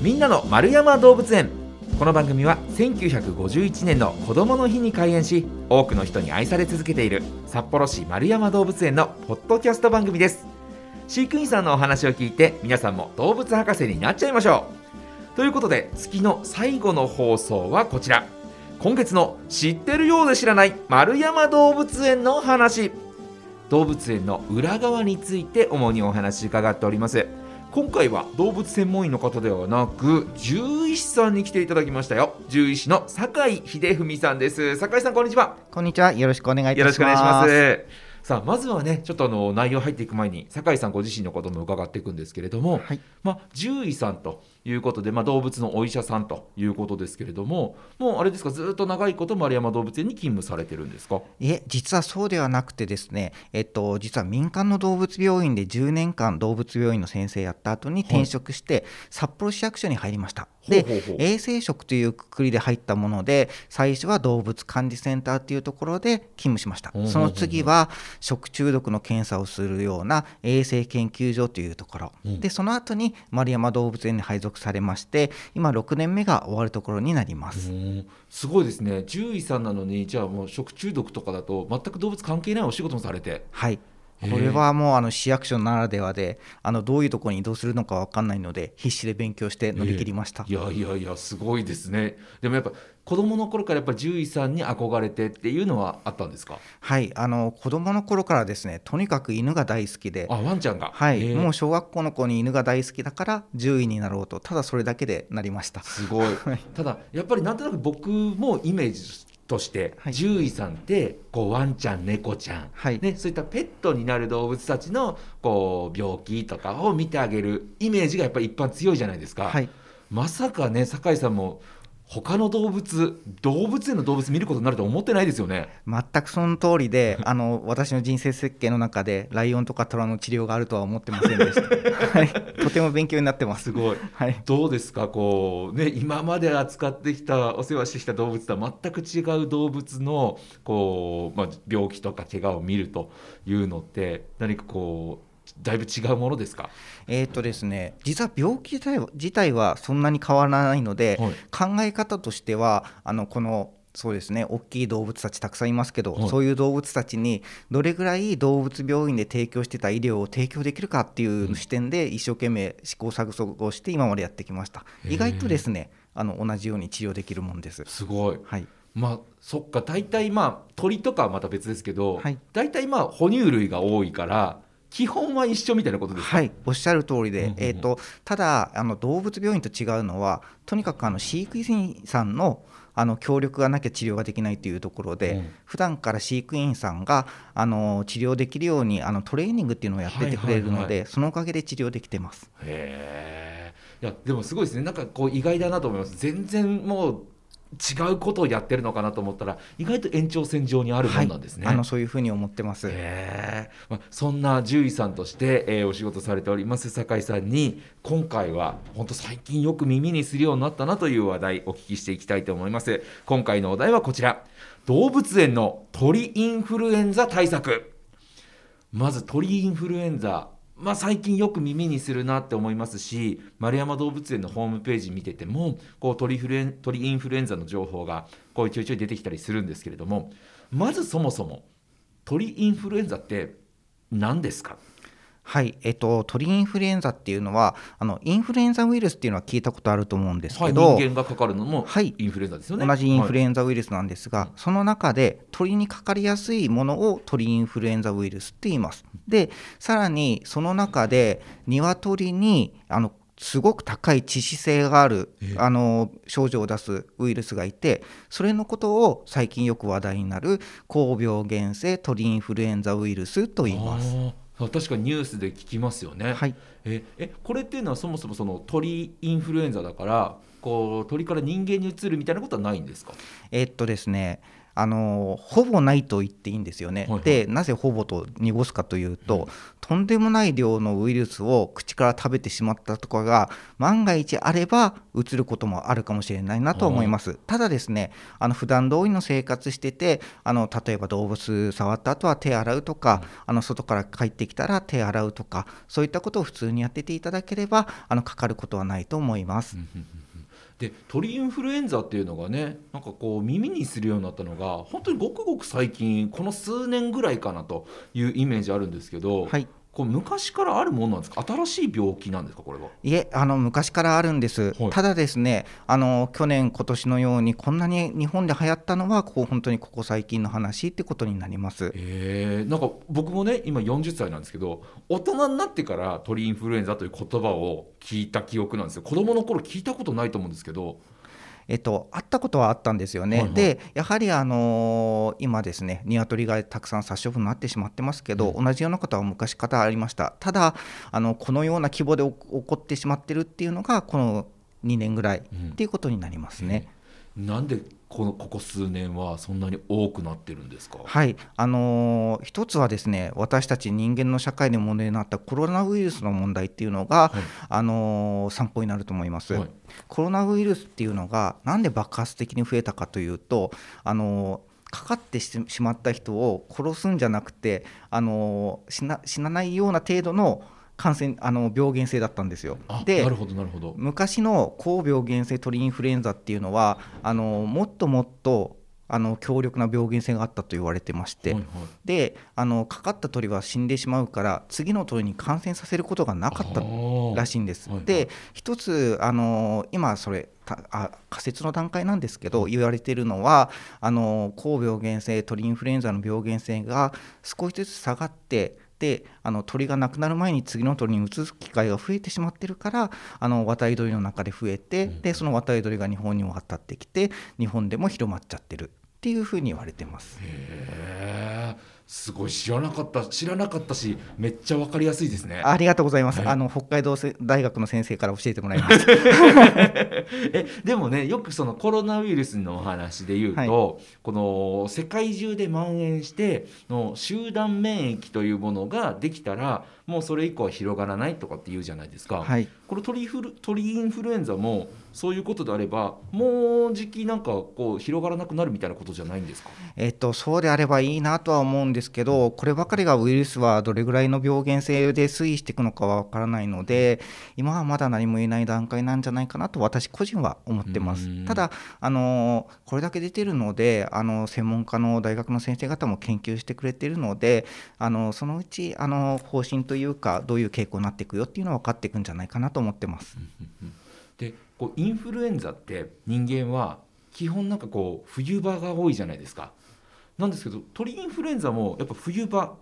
みんなの丸山動物園。この番組は1951年の子どもの日に開園し多くの人に愛され続けている札幌市丸山動物園のポッドキャスト番組です。飼育員さんのお話を聞いて皆さんも動物博士になっちゃいましょう。ということで月の最後の放送はこちら。今月の知ってるようで知らない丸山動物園の話。動物園の裏側について主にお話伺っております。今回は動物専門医の方ではなく獣医師さんに来ていただきましたよ。獣医師の酒井秀文さんです。酒井さんこんにちは。こんにちは。よろしくお願いいたします。よろしくお願いします。さあまずはねちょっとあの内容入っていく前に酒井さんご自身のことも伺っていくんですけれども、はい、まあ、獣医さんということで、まあ、動物のお医者さんということですけれどももうあれですかずっと長いこと丸山動物園に勤務されてるんですか？いえ実はそうではなくてですね、えっと、実は民間の動物病院で10年間動物病院の先生やった後に転職して、札幌市役所に入りました。で衛生職というくくりで入ったもので最初は動物管理センターっていうところで勤務しました。その次は食中毒の検査をするような衛生研究所というところ、うん、でその後に丸山動物園に配属されまして今6年目が終わるところになります。すごいですね。獣医さんなのにじゃあもう食中毒とかだと全く動物関係ないお仕事もされて。はいこれはもうあの市役所ならではであのどういうところに移動するのか分かんないので必死で勉強して乗り切りました、えー、いやいやいやすごいですね。でもやっぱ子供の頃からやっぱ獣医さんに憧れてっていうのはあったんですか？はいあの子供の頃からですねとにかく犬が大好きであワンちゃんが？はいもう小学校の子に犬が大好きだから獣医になろうとただそれだけでなりました。すごい。ただやっぱりなんとなく僕もイメージとして、はい、獣医さんってこうワンちゃん猫ちゃん、はい、ね、そういったペットになる動物たちのこう病気とかを見てあげるイメージがやっぱり一般強いじゃないですか。はい、まさかね酒井さんも他の動物動物園の動物見ることになると思ってないですよね。全くその通りで あの私の人生設計の中でライオンとかトラの治療があるとは思ってませんでした、はい、とても勉強になってます。すごい、はい、どうですか？こうね今まで扱ってきたお世話してきた動物とは全く違う動物のこう、まあ、病気とか怪我を見るというのって何かこうだいぶ違うものですか？えっ、とですね実は病気自体自体はそんなに変わらないので、はい、考え方としてはあのこのそうですね大きい動物たちたくさんいますけど、はい、そういう動物たちにどれぐらい動物病院で提供してた医療を提供できるかっていう視点で一生懸命試行錯誤をして今までやってきました。意外とですねあの同じように治療できるもんです。すごい、はい、まあそっか大体まあ鳥とかはまた別ですけど、はい、大体まあ哺乳類が多いから基本は一緒みたいなことですはいおっしゃる通りで、うんうんうん、えーと、ただあの動物病院と違うのはとにかくあの飼育員さんのあの協力がなきゃ治療ができないというところで、うん、普段から飼育員さんがあの治療できるようにあのトレーニングっていうのをやっててくれるので、はいはいはい、そのおかげで治療できてます。へいやでもすごいですね。なんかこう意外だなと思います。全然もう違うことをやってるのかなと思ったら意外と延長線上にあるもんなんですね。はい、あのそういうふうに思ってます。えまあ、そんな獣医さんとして、えー、お仕事されております酒井さんに今回は本当最近よく耳にするようになったなという話題お聞きしていきたいと思います。今回のお題はこちら動物園の鳥インフルエンザ対策まず鳥インフルエンザまあ、最近よく耳にするなって思いますし丸山動物園のホームページ見ててもこう鳥フルエン鳥インフルエンザの情報がこうちょいちょい出てきたりするんですけれどもまずそもそも鳥インフルエンザって何ですか？はい、えっと、鳥インフルエンザっていうのはあのインフルエンザウイルスっていうのは聞いたことあると思うんですけど、はい、人間がかかるのもインフルエンザですよね、同じインフルエンザウイルスなんですが、はい、その中で鳥にかかりやすいものを鳥インフルエンザウイルスって言います。でさらにその中で鶏にあのすごく高い致死性があるあの症状を出すウイルスがいてそれのことを最近よく話題になる高病原性鳥インフルエンザウイルスと言います。確かにニュースで聞きますよね。はい、ええこれっていうのはそもそもその鳥インフルエンザだからこう鳥から人間に移るみたいなことはないんですか？えっとですねあのほぼないと言っていいんですよね。はいはいでなぜほぼと濁すかというと、とんでもない量のウイルスを口から食べてしまったとかが万が一あればうつることもあるかもしれないなと思います。ただですねあの普段通りの生活しててあの例えば動物触った後は手洗うとか、あの外から帰ってきたら手洗うとかそういったことを普通にやってていただければあのかかることはないと思います。で鳥インフルエンザっていうのがねなんかこう耳にするようになったのが本当にごくごく最近この数年ぐらいかなというイメージあるんですけど、はい。こう昔からあるものなんですか？新しい病気なんですか？これは。いえあの昔からあるんです、はい。ただですねあの去年今年のようにこんなに日本で流行ったのはここ本当にここ最近の話ってことになります。え。ー、なんか僕もね今40歳なんですけど大人になってから鳥インフルエンザという言葉を聞いた記憶なんですよ。子供の頃聞いたことないと思うんですけどえっと、あったことはあったんですよね、はいはい。でやはり、あのー今ですね、鶏がたくさん殺処分になってしまってますけど、同じようなことは昔からありました、ただあの、このような規模で起起こってしまってるっていうのが、この2年ぐらいっていうことになりますね。なんでこのここ数年はそんなに多くなってるんですか、はい、あのー一つはですね私たち人間の社会で問題になったコロナウイルスの問題っていうのが、はい。あのー参考になると思います、はい。コロナウイルスっていうのがなんで爆発的に増えたかというと、あのーかかってししまった人を殺すんじゃなくて、あのー死な死なないような程度の感染あの病原性だったんですよ。あでなるほどなるほど。昔の高病原性鳥インフルエンザっていうのはあのもっともっとあの強力な病原性があったと言われてまして、はいはい。であのかかった鳥は死んでしまうから次の鳥に感染させることがなかったらしいんです。はいはい。で一つあの今それたあ仮説の段階なんですけど言われているのはあの高病原性鳥インフルエンザの病原性が少しずつ下がってであの鳥が亡くなる前に次の鳥に移す機会が増えてしまってるからあの渡り鳥の中で増えて、でその渡り鳥が日本にも渡ってきて日本でも広まっちゃってるっていうふうに言われてます。へえすごい知らなかった知らなかったしめっちゃわかりやすいですねありがとうございます。はいあの北海道せ大学の先生から教えてもらいました。えでもねよくそのコロナウイルスのお話で言うと、この世界中で蔓延しての集団免疫というものができたらもうそれ以降は広がらないとかって言うじゃないですか、はい。この鳥インフル鳥インフルエンザもそういうことであればもうじきなんかこう広がらなくなるみたいなことじゃないんですか？えっと、そうであればいいなとは思うんですけど、こればかりがウイルスはどれぐらいの病原性で推移していくのかは分からないので、今はまだ何も言えない段階なんじゃないかなと、私個人は思ってますうん。ただあの、これだけ出てるのであの、専門家の大学の先生方も研究してくれているので、あのそのうちあの方針というか、どういう傾向になっていくよっていうのは分かっていくんじゃないかなと思ってます。でこうインフルエンザって人間は基本なんかこう冬場が多いじゃないですか。なんですけど鳥インフルエンザもやっぱ冬場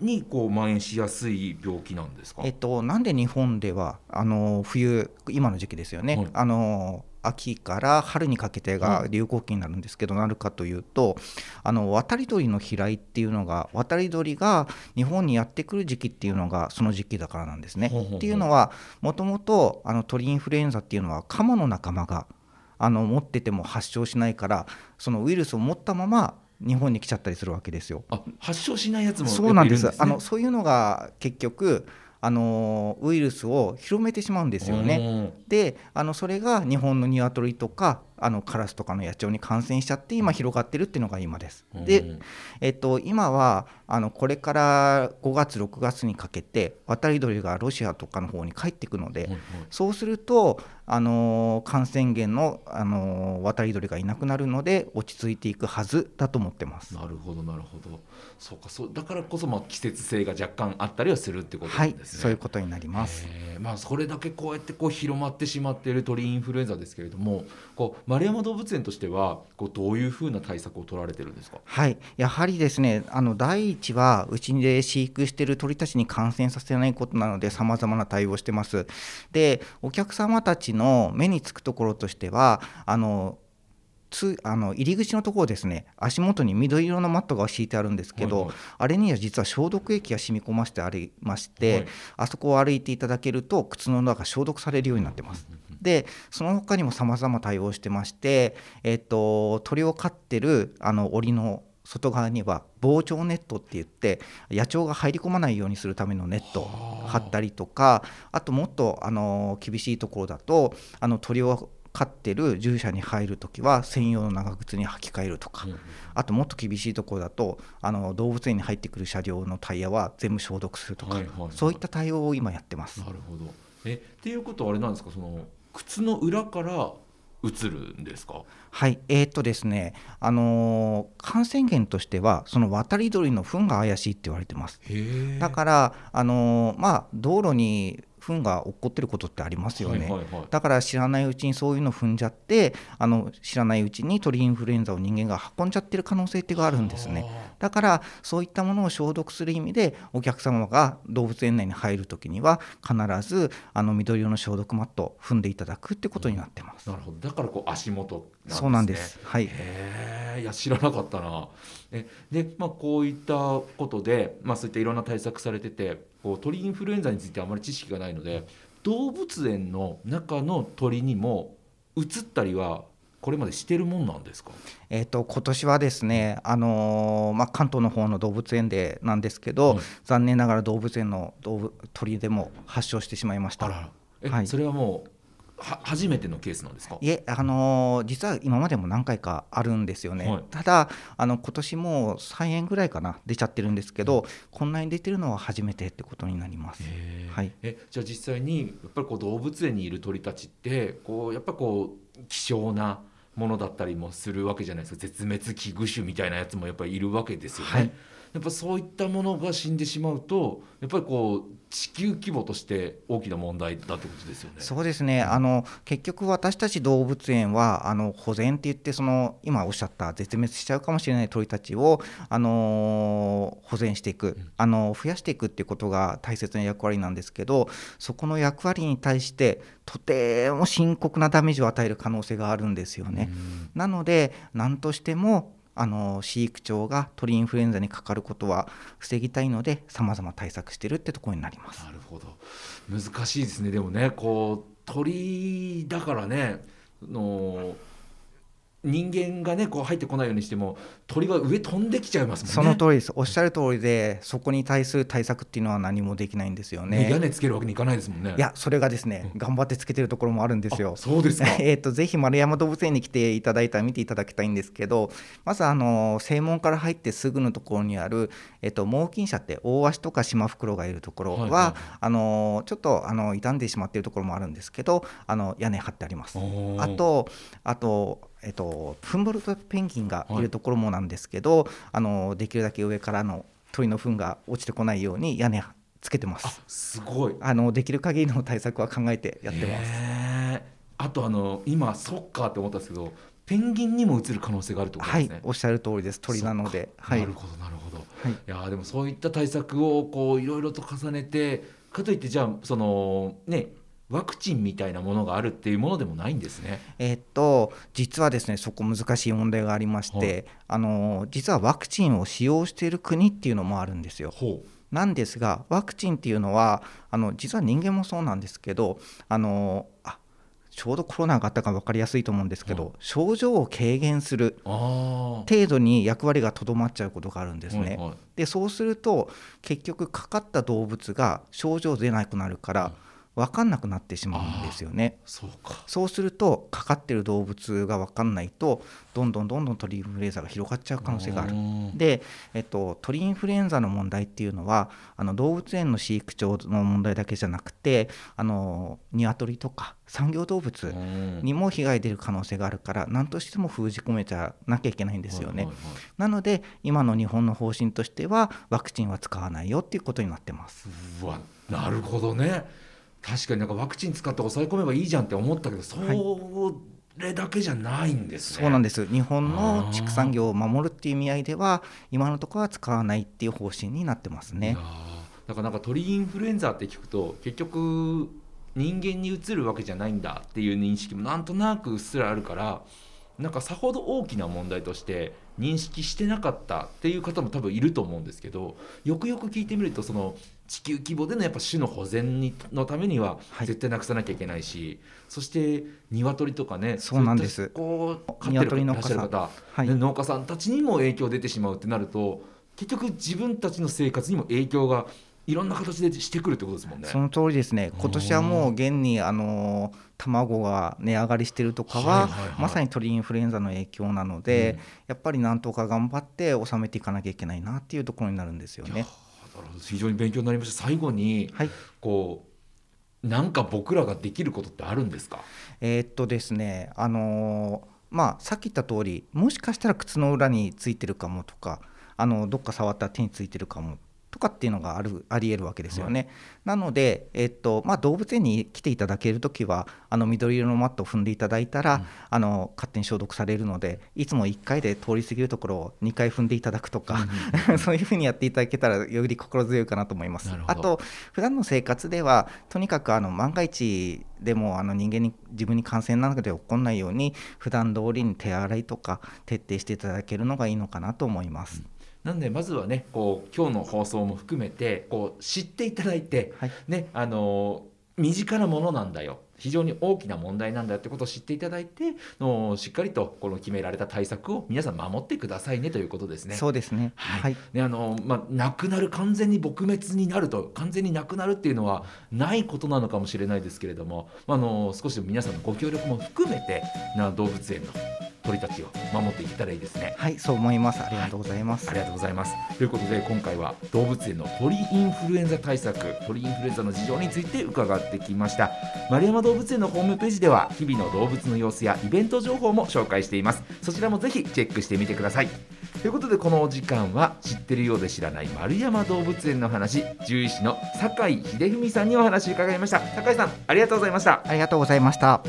にこう蔓延しやすい病気なんですか、えっと、なんで日本ではあの冬、今の時期ですよね、はい。あの秋から春にかけてが流行期になるんですけど、なるかというと、あの渡り鳥の飛来っていうのが、渡り鳥が日本にやってくる時期っていうのが、その時期だからなんですね。っていうのは、もともとあの鳥インフルエンザっていうのは、カモの仲間があの持ってても発症しないから、そのウイルスを持ったまま日本に来ちゃったりするわけですよ。あ発症しないやつもやっぱそうなんですあのそういうのが結局あのウイルスを広めてしまうんですよね。であのそれが日本のニワトリとかあのカラスとかの野鳥に感染しちゃって今広がってるっていうのが今です。うんで、えっと、今はあのこれから5月6月にかけて渡り鳥がロシアとかの方に帰っていくので、そうすると、あの感染源の、あの渡り鳥がいなくなるので落ち着いていくはずだと思ってます。なるほどなるほどそうかそうだからこそまあ季節性が若干あったりはするってことですね。そういうことになります。えーまあ、それだけこうやってこう広まってしまっている鳥インフルエンザですけれどもこう丸山動物園としてはこうどういうふうな対策を取られてるんですか？はい、やはりですね、あの第一は、うちで飼育している鳥たちに感染させないことなので、さまざまな対応をしてます。で、お客様たちの目につくところとしては、あのつあの入り口のところですね、足元に緑色のマットが敷いてあるんですけど、はいはい。あれには実は消毒液が染み込ませてありまして、はい。あそこを歩いていただけると、靴の中が消毒されるようになってます。でその他にも様々対応してまして、えっと、鳥を飼ってるあの檻の外側には防鳥ネットって言って野鳥が入り込まないようにするためのネットを張ったりとかあともっとあの厳しいところだとあの鳥を飼ってる獣舎に入るときは専用の長靴に履き替えるとか、うん、あともっと厳しいところだとあの動物園に入ってくる車両のタイヤは全部消毒するとか、はいはいはい、そういった対応を今やってます。なるほど。えっていうことはあれなんですか？その靴の裏から移るんですか？はい。えー、っとですねあのー、感染源としてはその渡り鳥の糞が怪しいって言われてます。だからあのー、まあ道路に糞が起こってることってありますよね、はいはいはい、だから知らないうちにそういうの踏んじゃってあの知らないうちに鳥インフルエンザを人間が運んじゃってる可能性ってがあるんですね。だからそういったものを消毒する意味でお客様が動物園内に入るときには必ずあの緑色の消毒マットを踏んでいただくってことになってます、なるほど。だからこう足元ね。そうなんです。はい。へえいや知らなかったな。えで、まあ、こういったことで、まあ、そういったいろんな対策されててこう鳥インフルエンザについてあまり知識がないので動物園の中の鳥にも移ったりはこれまでしてるもんなんですか、えーと、今年はですね、あのー、まあ、関東の方の動物園でなんですけど、はい、残念ながら動物園の動物鳥でも発症してしまいました。はい、それはもうは初めてのケースなんですか？いえ、あのー、実は今までも何回かあるんですよね、はい、ただあの今年も3円ぐらいかな出ちゃってるんですけど、うん、こんなに出てるのは初めてってことになります、はい、えじゃあ実際にやっぱりこう動物園にいる鳥たちってこうやっぱこう希少なものだったりもするわけじゃないですか。絶滅危惧種みたいなやつもやっぱりいるわけですよね。はい。やっぱそういったものが死んでしまうとやっぱりこう地球規模として大きな問題だってことですよね。そうですね。あの結局私たち動物園はあの保全って言ってその今おっしゃった絶滅しちゃうかもしれない鳥たちをあの保全していく、あの増やしていくっていうことが大切な役割なんですけど、そこの役割に対してとても深刻なダメージを与える可能性があるんですよね。なので何としてもあの飼育長が鳥インフルエンザにかかることは防ぎたいのでさまざま対策してるってところになります。なるほど。難しいですね。でもねこう鳥だからねの人間がねこう入ってこないようにしても鳥は上飛んできちゃいますもんね。その通りです。おっしゃる通りでそこに対する対策っていうのは何もできないんですよね、ね、屋根つけるわけにいかないですもんね。いやそれがですね、うん、頑張ってつけてるところもあるんですよ。そうですか。えっとぜひ丸山動物園に来ていただいたら見ていただきたいんですけどまずあの正門から入ってすぐのところにあるえっと猛禽舎って大足とかシマフクロウがいるところは、はいはい、あのちょっとあの傷んでしまっているところもあるんですけどあの屋根張ってあります。あとあとえっと、フンボルトペンギンがいるところもなんですけど、はい、あのできるだけ上からの鳥の糞が落ちてこないように屋根つけてます。すごい。あのできる限りの対策は考えてやってます。あとあの今そっかって思ったんですけどペンギンにも移る可能性があるとですね、はい、おっしゃる通りです。鳥なので、はい、なるほどなるほど、はい、いやでもそういった対策をこういろいろと重ねてかといってじゃあそのねワクチンみたいなものがあるっていうものでもないんですね。えー、っと実はですねそこ難しい問題がありまして、はい、あの実はワクチンを使用している国っていうのもあるんですよ。なんですがワクチンっていうのはあの実は人間もそうなんですけどあのあちょうどコロナがあったか分かりやすいと思うんですけど、はい、症状を軽減する程度に役割がとどまっちゃうことがあるんですね。はいはい、でそうすると結局かかった動物が症状出なくなるから、分かんなくなってしまうんですよね。そうか。そうするとかかってる動物が分かんないとどんどんどんどん鳥インフルエンザが広がっちゃう可能性がある。で、えっと、鳥インフルエンザの問題っていうのはあの動物園の飼育長の問題だけじゃなくてあの鶏とか産業動物にも被害出る可能性があるから何としても封じ込めちゃなきゃいけないんですよね、なので今の日本の方針としてはワクチンは使わないよっていうことになってます。うわなるほどね確かになんかワクチン使って抑え込めばいいじゃんって思ったけど、それだけじゃないんです、ね、そうなんです。日本の畜産業を守るっていう意味合いでは今のところは使わないっていう方針になってますね。だからなんか鳥インフルエンザって聞くと結局人間にうつるわけじゃないんだっていう認識もなんとなくうっすらあるからなんかさほど大きな問題として認識してなかったっていう方も多分いると思うんですけどよくよく聞いてみるとその地球規模でのやっぱ種の保全にのためにははい。絶対なくさなきゃいけないし、そして鶏とかねそうなんです。こう飼ってる方、はい。ね農家さんたちにも影響出てしまうってなると結局自分たちの生活にも影響がいろんな形でしてくるってことですもんね。その通りですね、今年はもう現にあの卵が値上がりしているとかは、はいはいはい。まさに鳥インフルエンザの影響なので、うん。やっぱりなんとか頑張って収めていかなきゃいけないなっていうところになるんですよね。なるほど非常に勉強になりました。最後にはい。こうなんか僕らができることってあるんですか？えーっとですね、あのーまあ、さっき言った通り、もしかしたら靴の裏についてるかもとか、あのどっか触ったら手についてるかもとかっていうのがあるありえるわけですよね。なので、えーっとまあ、動物園に来ていただけるときは、あの緑色のマットを踏んでいただいたら、うん。あの勝手に消毒されるので、いつも1回で通り過ぎるところを2回踏んでいただくとか、そういうふうにやっていただけたらより心強いかなと思います。あと普段の生活ではとにかくあの万が一でもあの人間に自分に感染なんかで起こらないように普段通りに手洗いとか徹底していただけるのがいいのかなと思います。なんでまずはねこう今日の放送も含めてこう知っていただいて、はい。ねあの身近なものなんだよ非常に大きな問題なんだよってことを知っていただいてのしっかりとこの決められた対策を皆さん守ってくださいねということですね。そうですね。はいはい。ねあのまあ、なくなる完全に撲滅になると完全になくなるっていうのはないことなのかもしれないですけれども、まあ、あの少しでも皆さんのご協力も含めてな動物園の鳥たちを守っていけたらいいですね。はい、そう思います。ありがとうございます。ありがとうございます。ということで今回は動物園の鳥インフルエンザ対策鳥インフルエンザの事情について伺ってきました丸山動動物園のホームページでは日々の動物の様子やイベント情報も紹介しています。そちらもぜひチェックしてみてください。ということでこのお時間は知ってるようで知らない丸山動物園の話獣医師の酒井秀文さんにお話伺いました。酒井さんありがとうございました。ありがとうございました。